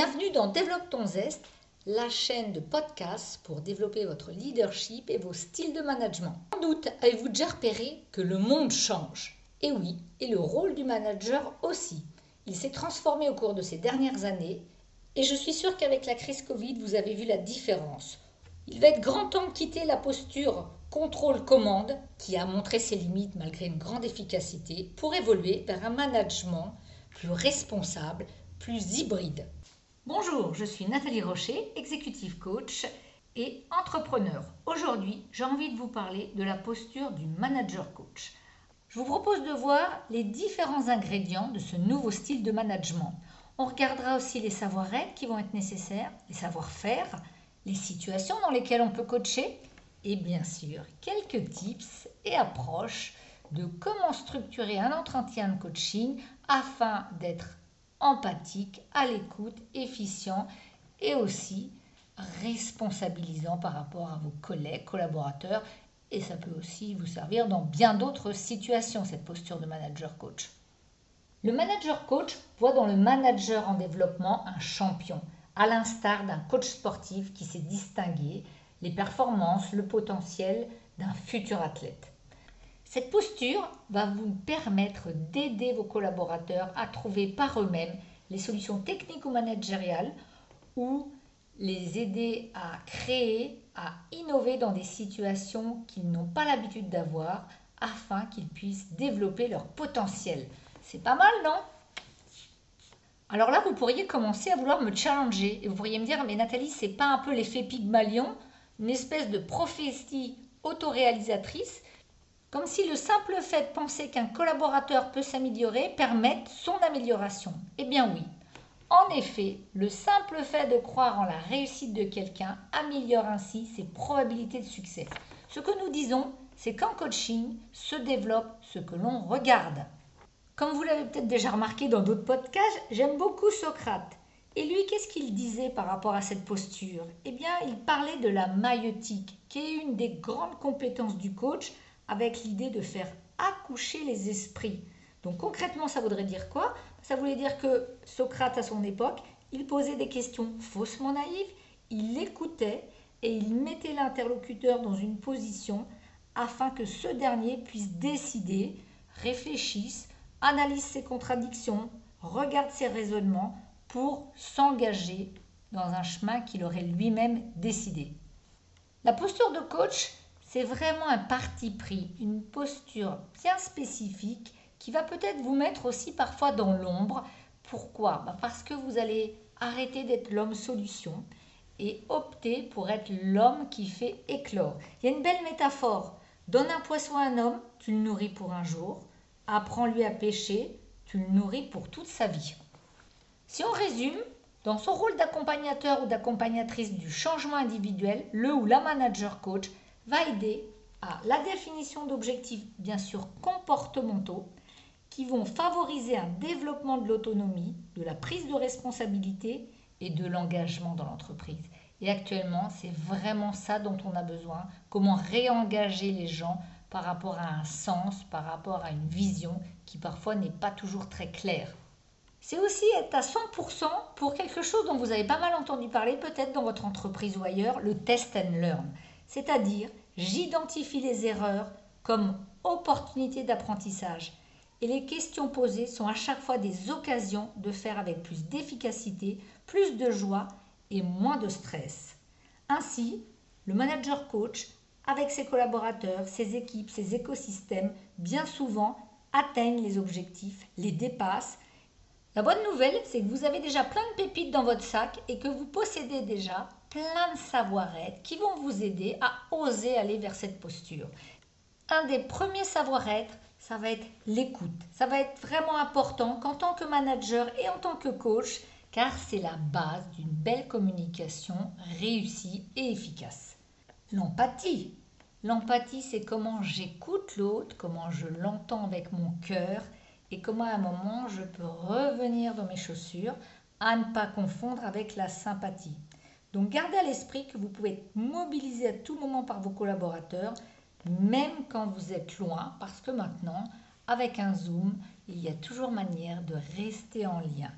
Bienvenue dans Développe ton zeste, la chaîne de podcast pour développer votre leadership et vos styles de management. Sans doute avez-vous déjà repéré que le monde change. Et oui, et le rôle du manager aussi. Il s'est transformé au cours de ces dernières années et je suis sûre qu'avec la crise Covid, vous avez vu la différence. Il va être grand temps de quitter la posture contrôle-commande qui a montré ses limites malgré une grande efficacité pour évoluer vers un management plus responsable, plus hybride. Bonjour, je suis Nathalie Rocher, executive coach et entrepreneur. Aujourd'hui, j'ai envie de vous parler de la posture du manager coach. Je vous propose de voir les différents ingrédients de ce nouveau style de management. On regardera aussi les savoir-être qui vont être nécessaires, les savoir-faire, les situations dans lesquelles on peut coacher et bien sûr quelques tips et approches de comment structurer un entretien de coaching afin d'être empathique, à l'écoute, efficient et aussi responsabilisant par rapport à vos collègues, collaborateurs et ça peut aussi vous servir dans bien d'autres situations, cette posture de manager coach. Le manager coach voit dans le manager en développement un champion, à l'instar d'un coach sportif qui s'est distingué, les performances, le potentiel d'un futur athlète. Cette posture va vous permettre d'aider vos collaborateurs à trouver par eux-mêmes les solutions techniques ou managériales ou les aider à créer, à innover dans des situations qu'ils n'ont pas l'habitude d'avoir afin qu'ils puissent développer leur potentiel. C'est pas mal, non? Alors là, vous pourriez commencer à vouloir me challenger et vous pourriez me dire mais Nathalie, c'est pas un peu l'effet Pygmalion, une espèce de prophétie autoréalisatrice comme si le simple fait de penser qu'un collaborateur peut s'améliorer permette son amélioration. Eh bien oui. En effet, le simple fait de croire en la réussite de quelqu'un améliore ainsi ses probabilités de succès. Ce que nous disons, c'est qu'en coaching se développe ce que l'on regarde. Comme vous l'avez peut-être déjà remarqué dans d'autres podcasts, j'aime beaucoup Socrate. Et lui, qu'est-ce qu'il disait par rapport à cette posture? Eh bien, il parlait de la maïotique, qui est une des grandes compétences du coach avec l'idée de faire accoucher les esprits. Donc concrètement, ça voudrait dire quoi? Ça voulait dire que Socrate, à son époque, il posait des questions faussement naïves, il écoutait et il mettait l'interlocuteur dans une position afin que ce dernier puisse décider, réfléchisse, analyse ses contradictions, regarde ses raisonnements pour s'engager dans un chemin qu'il aurait lui-même décidé. La posture de coach, c'est vraiment un parti pris, une posture bien spécifique qui va peut-être vous mettre aussi parfois dans l'ombre. Pourquoi? Bah, Parce que vous allez arrêter d'être l'homme solution et opter pour être l'homme qui fait éclore. Il y a une belle métaphore. Donne un poisson à un homme, tu le nourris pour un jour. Apprends-lui à pêcher, tu le nourris pour toute sa vie. Si on résume, dans son rôle d'accompagnateur ou d'accompagnatrice du changement individuel, le ou la manager coach va aider à la définition d'objectifs, bien sûr comportementaux, qui vont favoriser un développement de l'autonomie, de la prise de responsabilité et de l'engagement dans l'entreprise. Et actuellement, c'est vraiment ça dont on a besoin, comment réengager les gens par rapport à un sens, par rapport à une vision qui parfois n'est pas toujours très claire. C'est aussi être à 100% pour quelque chose dont vous avez pas mal entendu parler, peut-être dans votre entreprise ou ailleurs, le test and learn. C'est-à-dire, j'identifie les erreurs comme opportunités d'apprentissage. Et les questions posées sont à chaque fois des occasions de faire avec plus d'efficacité, plus de joie et moins de stress. Ainsi, le manager coach, avec ses collaborateurs, ses équipes, ses écosystèmes, bien souvent atteignent les objectifs, les dépassent. La bonne nouvelle, c'est que vous avez déjà plein de pépites dans votre sac et que vous possédez déjà plein de savoir-être qui vont vous aider à oser aller vers cette posture. Un des premiers savoir-être, ça va être l'écoute. Ça va être vraiment important qu'en tant que manager et en tant que coach, car c'est la base d'une belle communication réussie et efficace. L'empathie. L'empathie, c'est comment j'écoute l'autre, comment je l'entends avec mon cœur et comment à un moment je peux revenir dans mes chaussures à ne pas confondre avec la sympathie. Donc gardez à l'esprit que vous pouvez être mobilisé à tout moment par vos collaborateurs, même quand vous êtes loin, parce que maintenant, avec un Zoom, il y a toujours manière de rester en lien.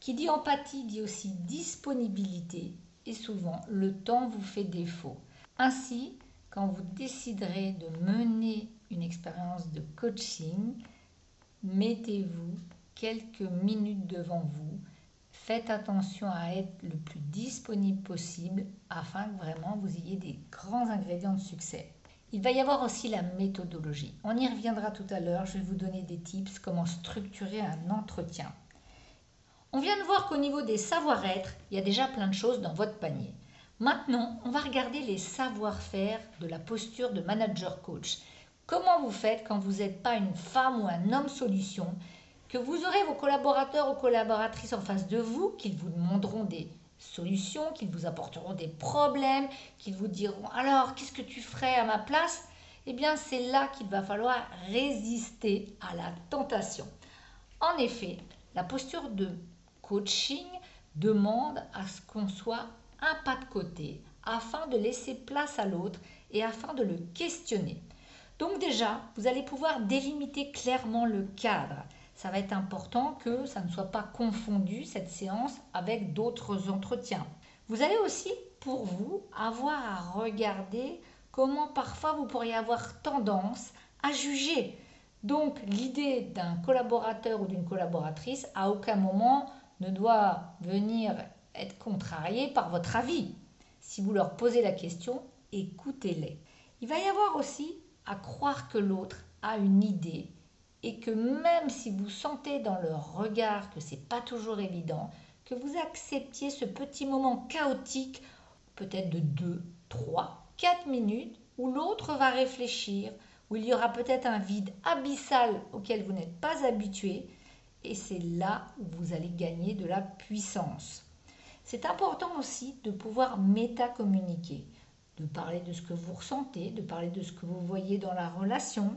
Qui dit empathie dit aussi disponibilité et souvent le temps vous fait défaut. Ainsi, quand vous déciderez de mener une expérience de coaching, mettez-vous quelques minutes devant vous. Faites attention à être le plus disponible possible afin que vraiment vous ayez des grands ingrédients de succès. Il va y avoir aussi la méthodologie. On y reviendra tout à l'heure. Je vais vous donner des tips comment structurer un entretien. On vient de voir qu'au niveau des savoir-être, il y a déjà plein de choses dans votre panier. Maintenant, on va regarder les savoir-faire de la posture de manager coach. Comment vous faites quand vous n'êtes pas une femme ou un homme solution, que vous aurez vos collaborateurs ou collaboratrices en face de vous, qu'ils vous demanderont des solutions, qu'ils vous apporteront des problèmes, qu'ils vous diront alors qu'est-ce que tu ferais à ma place? Eh bien c'est là qu'il va falloir résister à la tentation. En effet, la posture de coaching demande à ce qu'on soit un pas de côté afin de laisser place à l'autre et afin de le questionner. Donc déjà, vous allez pouvoir délimiter clairement le cadre. Ça va être important que ça ne soit pas confondu, cette séance, avec d'autres entretiens. Vous allez aussi, pour vous, avoir à regarder comment parfois vous pourriez avoir tendance à juger. Donc l'idée d'un collaborateur ou d'une collaboratrice, à aucun moment ne doit venir être contrariée par votre avis. Si vous leur posez la question, écoutez-les. Il va y avoir aussi à croire que l'autre a une idée et que même si vous sentez dans leur regard que c'est pas toujours évident, que vous acceptiez ce petit moment chaotique, peut-être de 2, 3, 4 minutes, où l'autre va réfléchir, où il y aura peut-être un vide abyssal auquel vous n'êtes pas habitué, et c'est là où vous allez gagner de la puissance. C'est important aussi de pouvoir métacommuniquer de parler de ce que vous ressentez, de parler de ce que vous voyez dans la relation.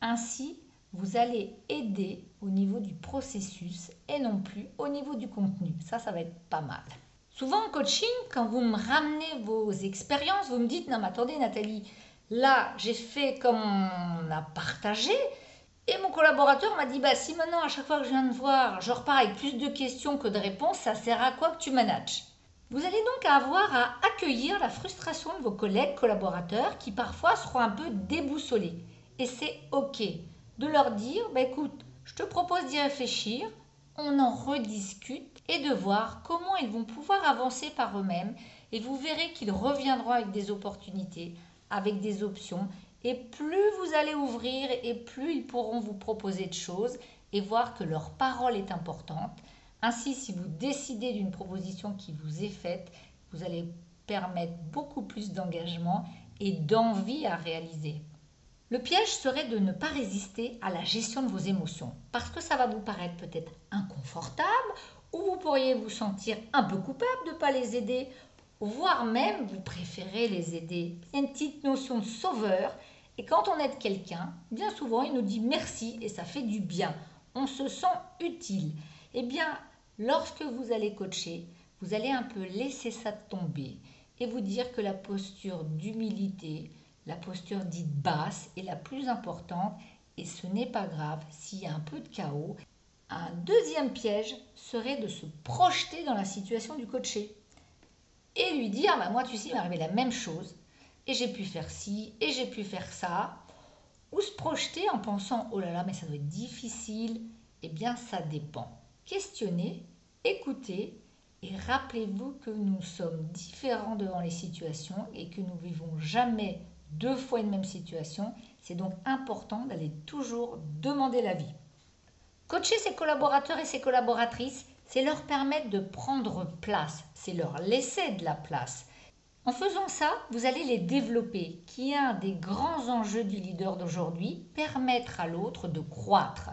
Ainsi, vous allez aider au niveau du processus et non plus au niveau du contenu. Ça, ça va être pas mal. Souvent en coaching, quand vous me ramenez vos expériences, vous me dites, non mais attendez Nathalie, là j'ai fait comme on a partagé, et mon collaborateur m'a dit, bah si maintenant à chaque fois que je viens de voir, je repars avec plus de questions que de réponses, ça sert à quoi que tu manages? Vous allez donc avoir à accueillir la frustration de vos collègues collaborateurs qui parfois seront un peu déboussolés. Et c'est OK de leur dire, bah, écoute, je te propose d'y réfléchir, on en rediscute et de voir comment ils vont pouvoir avancer par eux-mêmes. Et vous verrez qu'ils reviendront avec des opportunités, avec des options. Et plus vous allez ouvrir et plus ils pourront vous proposer de choses et voir que leur parole est importante. Ainsi, si vous décidez d'une proposition qui vous est faite, vous allez permettre beaucoup plus d'engagement et d'envie à réaliser. Le piège serait de ne pas résister à la gestion de vos émotions, parce que ça va vous paraître peut-être inconfortable, ou vous pourriez vous sentir un peu coupable de ne pas les aider, voire même vous préférez les aider. Il y a une petite notion de sauveur, et quand on aide quelqu'un, bien souvent il nous dit merci et ça fait du bien. On se sent utile. Eh bien, Lorsque vous allez coacher, vous allez un peu laisser ça tomber et vous dire que la posture d'humilité, la posture dite basse est la plus importante et ce n'est pas grave s'il y a un peu de chaos. Un deuxième piège serait de se projeter dans la situation du coaché et lui dire bah, Moi, tu sais, il m'est arrivé la même chose et j'ai pu faire ci et j'ai pu faire ça. Ou se projeter en pensant Oh là là, mais ça doit être difficile. Eh bien, ça dépend questionnez, écoutez et rappelez-vous que nous sommes différents devant les situations et que nous vivons jamais deux fois une même situation. C'est donc important d'aller toujours demander l'avis. Coacher ses collaborateurs et ses collaboratrices, c'est leur permettre de prendre place, c'est leur laisser de la place. En faisant ça, vous allez les développer, qui est un des grands enjeux du leader d'aujourd'hui, permettre à l'autre de croître.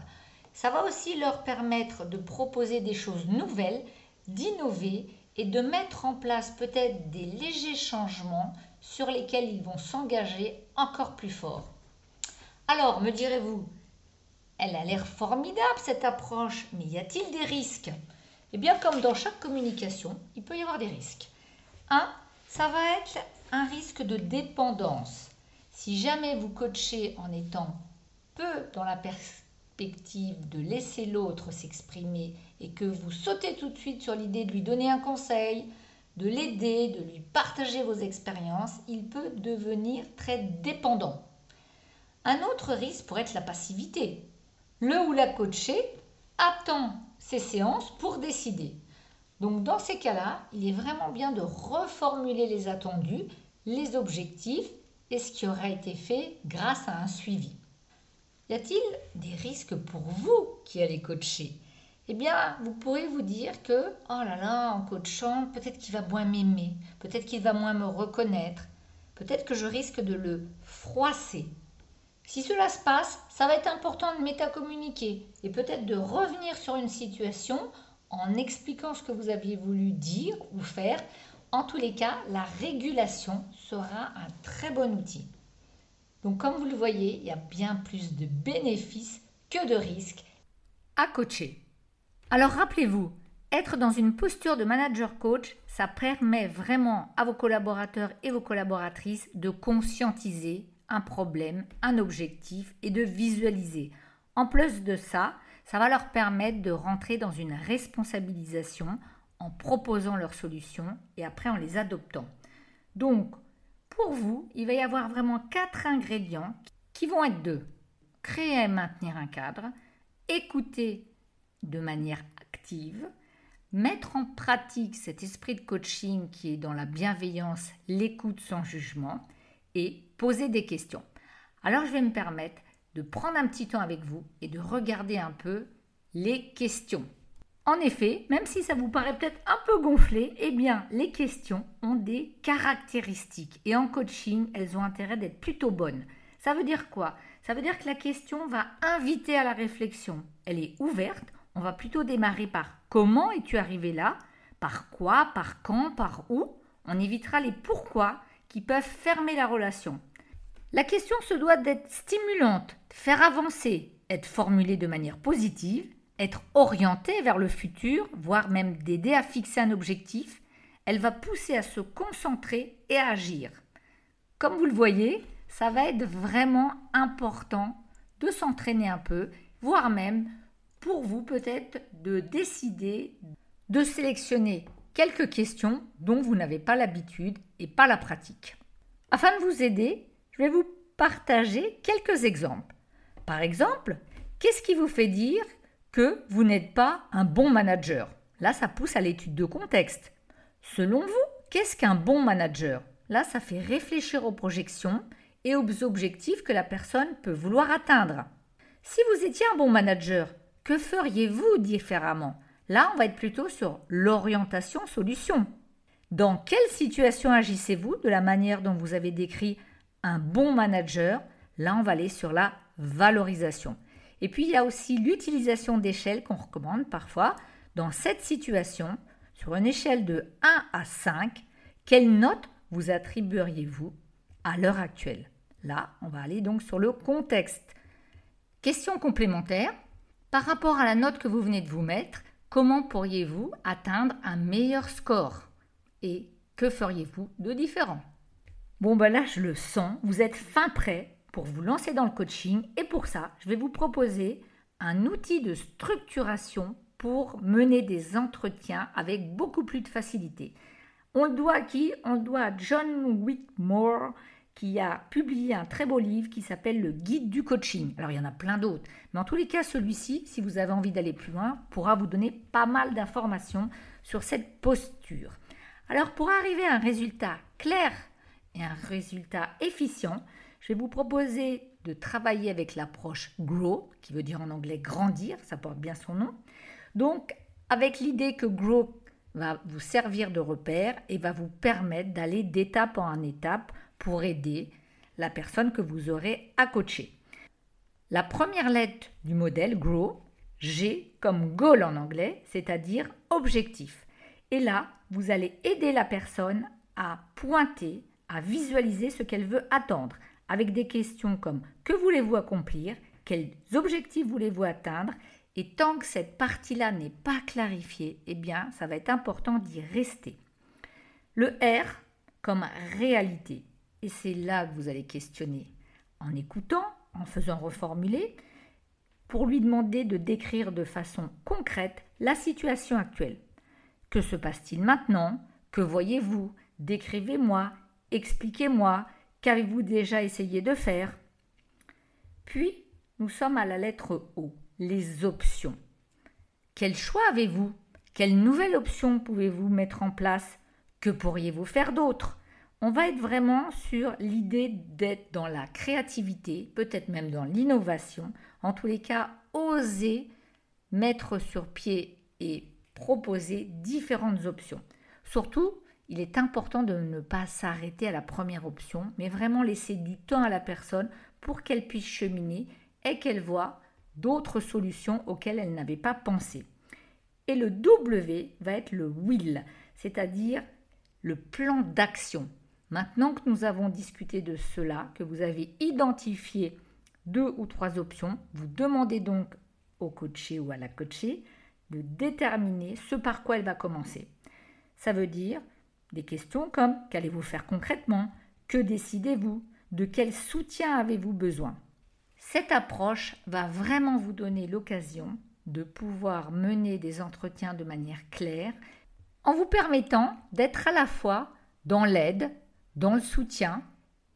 Ça va aussi leur permettre de proposer des choses nouvelles, d'innover et de mettre en place peut-être des légers changements sur lesquels ils vont s'engager encore plus fort. Alors, me direz-vous, elle a l'air formidable cette approche, mais y a-t-il des risques? Eh bien, comme dans chaque communication, il peut y avoir des risques. Un, ça va être un risque de dépendance. Si jamais vous coachez en étant peu dans la perspective, de laisser l'autre s'exprimer et que vous sautez tout de suite sur l'idée de lui donner un conseil, de l'aider, de lui partager vos expériences, il peut devenir très dépendant. Un autre risque pourrait être la passivité. Le ou la coaché attend ses séances pour décider. Donc dans ces cas-là, il est vraiment bien de reformuler les attendus, les objectifs et ce qui aura été fait grâce à un suivi. Y a-t-il des risques pour vous qui allez coacher? Eh bien, vous pourrez vous dire que, oh là là, en coachant, peut-être qu'il va moins m'aimer, peut-être qu'il va moins me reconnaître, peut-être que je risque de le froisser. Si cela se passe, ça va être important de métacommuniquer et peut-être de revenir sur une situation en expliquant ce que vous aviez voulu dire ou faire. En tous les cas, la régulation sera un très bon outil. Donc comme vous le voyez, il y a bien plus de bénéfices que de risques à coacher. Alors rappelez-vous, être dans une posture de manager coach, ça permet vraiment à vos collaborateurs et vos collaboratrices de conscientiser un problème, un objectif et de visualiser. En plus de ça, ça va leur permettre de rentrer dans une responsabilisation en proposant leurs solutions et après en les adoptant. Donc, pour vous, il va y avoir vraiment quatre ingrédients qui vont être deux. Créer et maintenir un cadre, écouter de manière active, mettre en pratique cet esprit de coaching qui est dans la bienveillance, l'écoute sans jugement et poser des questions. Alors je vais me permettre de prendre un petit temps avec vous et de regarder un peu les questions. En effet, même si ça vous paraît peut-être un peu gonflé, eh bien, les questions ont des caractéristiques et en coaching, elles ont intérêt d'être plutôt bonnes. Ça veut dire quoi? Ça veut dire que la question va inviter à la réflexion. Elle est ouverte. On va plutôt démarrer par comment es-tu arrivé là Par quoi Par quand Par où On évitera les pourquoi qui peuvent fermer la relation. La question se doit d'être stimulante, faire avancer, être formulée de manière positive être orientée vers le futur, voire même d'aider à fixer un objectif, elle va pousser à se concentrer et à agir. Comme vous le voyez, ça va être vraiment important de s'entraîner un peu, voire même pour vous peut-être de décider de sélectionner quelques questions dont vous n'avez pas l'habitude et pas la pratique. Afin de vous aider, je vais vous partager quelques exemples. Par exemple, qu'est-ce qui vous fait dire que vous n'êtes pas un bon manager? Là, ça pousse à l'étude de contexte. Selon vous, qu'est-ce qu'un bon manager? Là, ça fait réfléchir aux projections et aux objectifs que la personne peut vouloir atteindre. Si vous étiez un bon manager, que feriez-vous différemment? Là, on va être plutôt sur l'orientation solution. Dans quelle situation agissez-vous de la manière dont vous avez décrit un bon manager? Là, on va aller sur la valorisation. Et puis, il y a aussi l'utilisation d'échelles qu'on recommande parfois. Dans cette situation, sur une échelle de 1 à 5, quelle note vous attribueriez-vous à l'heure actuelle? Là, on va aller donc sur le contexte. Question complémentaire. Par rapport à la note que vous venez de vous mettre, comment pourriez-vous atteindre un meilleur score? Et que feriez-vous de différent? Bon, ben là, je le sens, vous êtes fin prêt pour vous lancer dans le coaching. Et pour ça, je vais vous proposer un outil de structuration pour mener des entretiens avec beaucoup plus de facilité. On le doit à qui? On le doit à John Whitmore qui a publié un très beau livre qui s'appelle Le Guide du coaching. Alors il y en a plein d'autres, mais en tous les cas celui-ci, si vous avez envie d'aller plus loin, pourra vous donner pas mal d'informations sur cette posture. Alors pour arriver à un résultat clair et un résultat efficient, je vais vous proposer de travailler avec l'approche GROW, qui veut dire en anglais grandir, ça porte bien son nom. Donc, avec l'idée que GROW va vous servir de repère et va vous permettre d'aller d'étape en étape pour aider la personne que vous aurez à coacher. La première lettre du modèle GROW, G comme goal en anglais, c'est-à-dire objectif. Et là, vous allez aider la personne à pointer, à visualiser ce qu'elle veut attendre, avec des questions comme que voulez-vous accomplir, quels objectifs voulez-vous atteindre, et tant que cette partie-là n'est pas clarifiée, eh bien, ça va être important d'y rester. Le R comme réalité, et c'est là que vous allez questionner en écoutant, en faisant reformuler. pour lui demander de décrire de façon concrète la situation actuelle. Que se passe-t-il maintenant? Que voyez-vous? Décrivez-moi, expliquez-moi, qu'avez-vous déjà essayé de faire? Puis, nous sommes à la lettre O, les options. Quel choix avez-vous? Quelle nouvelle option pouvez-vous mettre en place? Que pourriez-vous faire d'autre? On va être vraiment sur l'idée d'être dans la créativité, peut-être même dans l'innovation, en tous les cas, oser mettre sur pied et proposer différentes options. Surtout, il est important de ne pas s'arrêter à la première option, mais vraiment laisser du temps à la personne pour qu'elle puisse cheminer et qu'elle voit d'autres solutions auxquelles elle n'avait pas pensé. Et le W va être le will, c'est-à-dire le plan d'action. Maintenant que nous avons discuté de cela, que vous avez identifié deux ou trois options, vous demandez donc au coaché ou à la coachée de déterminer ce par quoi elle va commencer. Ça veut dire des questions comme qu'allez-vous faire concrètement? Que décidez-vous? De quel soutien avez-vous besoin? Cette approche va vraiment vous donner l'occasion de pouvoir mener des entretiens de manière claire en vous permettant d'être à la fois dans l'aide, dans le soutien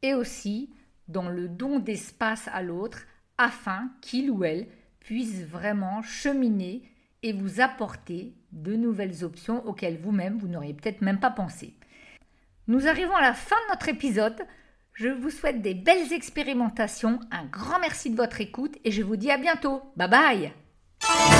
et aussi dans le don d'espace à l'autre afin qu'il ou elle puisse vraiment cheminer et vous apporter de nouvelles options auxquelles vous-même vous, n'auriez peut-être même pas pensé. Nous arrivons à la fin de notre épisode. Je vous souhaite des belles expérimentations, un grand merci de votre écoute et je vous dis à bientôt. Bye bye